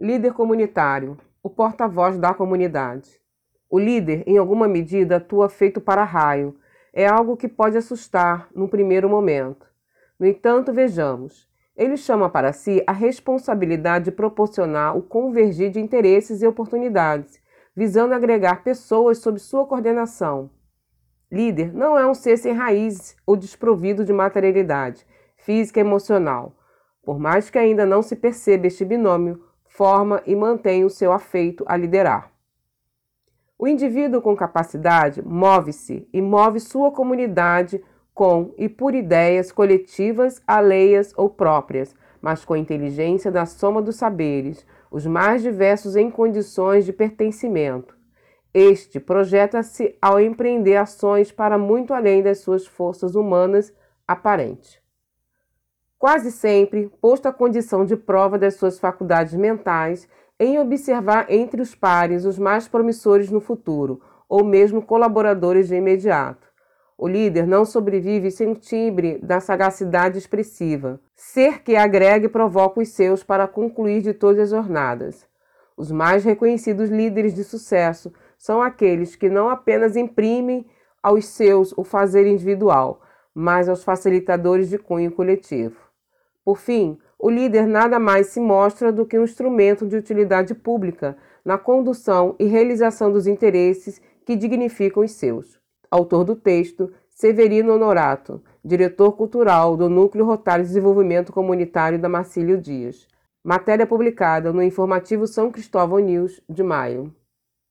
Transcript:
Líder comunitário, o porta-voz da comunidade. O líder, em alguma medida, atua feito para raio. É algo que pode assustar num primeiro momento. No entanto, vejamos. Ele chama para si a responsabilidade de proporcionar o convergir de interesses e oportunidades, visando agregar pessoas sob sua coordenação. Líder não é um ser sem raízes ou desprovido de materialidade física e emocional. Por mais que ainda não se perceba este binômio, forma e mantém o seu afeito a liderar. O indivíduo com capacidade move-se e move sua comunidade com e por ideias coletivas, alheias ou próprias, mas com inteligência da soma dos saberes, os mais diversos em condições de pertencimento. Este projeta-se ao empreender ações para muito além das suas forças humanas aparentes quase sempre posto à condição de prova das suas faculdades mentais em observar entre os pares os mais promissores no futuro, ou mesmo colaboradores de imediato. O líder não sobrevive sem o timbre da sagacidade expressiva, ser que agrega e provoca os seus para concluir de todas as jornadas. Os mais reconhecidos líderes de sucesso são aqueles que não apenas imprimem aos seus o fazer individual, mas aos facilitadores de cunho coletivo. Por fim, o líder nada mais se mostra do que um instrumento de utilidade pública na condução e realização dos interesses que dignificam os seus. Autor do texto, Severino Honorato, diretor cultural do Núcleo Rotário de Desenvolvimento Comunitário da Marcílio Dias. Matéria publicada no informativo São Cristóvão News de maio.